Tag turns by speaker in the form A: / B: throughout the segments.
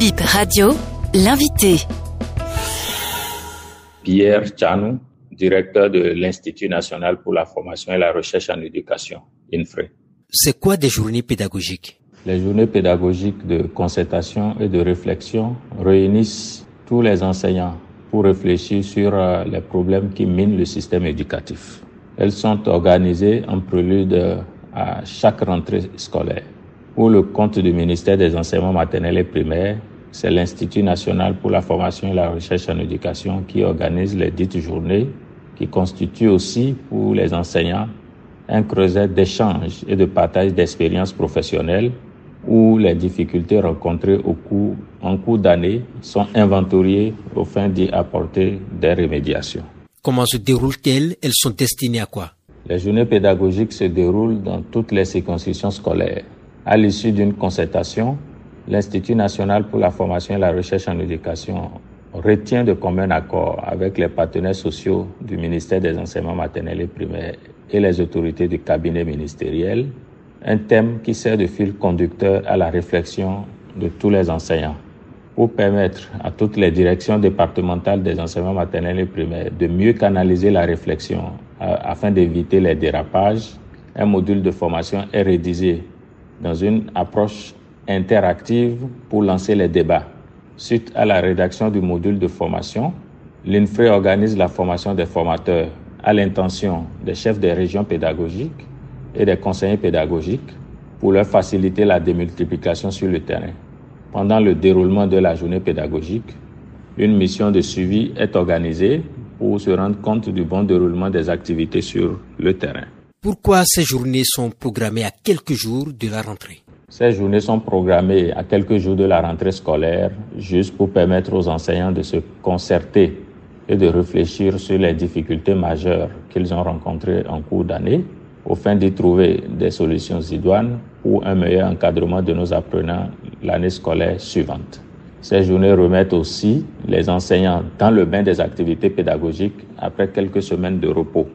A: Bip Radio, l'invité.
B: Pierre Tchanou, directeur de l'Institut national pour la formation et la recherche en éducation, INFRE.
C: C'est quoi des journées pédagogiques?
B: Les journées pédagogiques de concertation et de réflexion réunissent tous les enseignants pour réfléchir sur euh, les problèmes qui minent le système éducatif. Elles sont organisées en prélude à chaque rentrée scolaire. Pour le compte du ministère des enseignements maternels et primaires, c'est l'Institut national pour la formation et la recherche en éducation qui organise les dites journées, qui constituent aussi pour les enseignants un creuset d'échange et de partage d'expériences professionnelles où les difficultés rencontrées au cours, en cours d'année sont inventoriées au fin d'y apporter des remédiations.
C: Comment se déroulent-elles? Elles sont destinées à quoi?
B: Les journées pédagogiques se déroulent dans toutes les circonscriptions scolaires. À l'issue d'une concertation, l'Institut national pour la formation et la recherche en éducation retient de commun accord avec les partenaires sociaux du ministère des enseignements maternels et primaires et les autorités du cabinet ministériel un thème qui sert de fil conducteur à la réflexion de tous les enseignants pour permettre à toutes les directions départementales des enseignements maternels et primaires de mieux canaliser la réflexion euh, afin d'éviter les dérapages. Un module de formation est rédigé dans une approche interactive pour lancer les débats. Suite à la rédaction du module de formation, l'INFRE organise la formation des formateurs à l'intention des chefs des régions pédagogiques et des conseillers pédagogiques pour leur faciliter la démultiplication sur le terrain. Pendant le déroulement de la journée pédagogique, une mission de suivi est organisée pour se rendre compte du bon déroulement des activités sur le terrain.
C: Pourquoi ces journées sont programmées à quelques jours de la rentrée?
B: Ces journées sont programmées à quelques jours de la rentrée scolaire juste pour permettre aux enseignants de se concerter et de réfléchir sur les difficultés majeures qu'ils ont rencontrées en cours d'année au fin d'y trouver des solutions idoines ou un meilleur encadrement de nos apprenants l'année scolaire suivante. Ces journées remettent aussi les enseignants dans le bain des activités pédagogiques après quelques semaines de repos.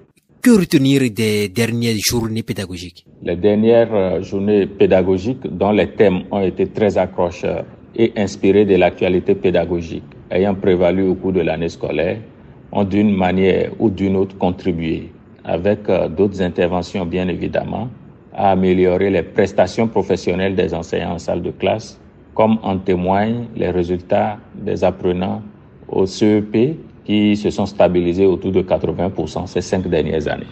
C: Que retenir des dernières journées pédagogiques?
B: Les dernières euh, journées pédagogiques dont les thèmes ont été très accrocheurs et inspirés de l'actualité pédagogique ayant prévalu au cours de l'année scolaire ont d'une manière ou d'une autre contribué avec euh, d'autres interventions bien évidemment, à améliorer les prestations professionnelles des enseignants en salle de classe, comme en témoignent les résultats des apprenants au CEP qui se sont stabilisés autour de 80% ces cinq dernières années.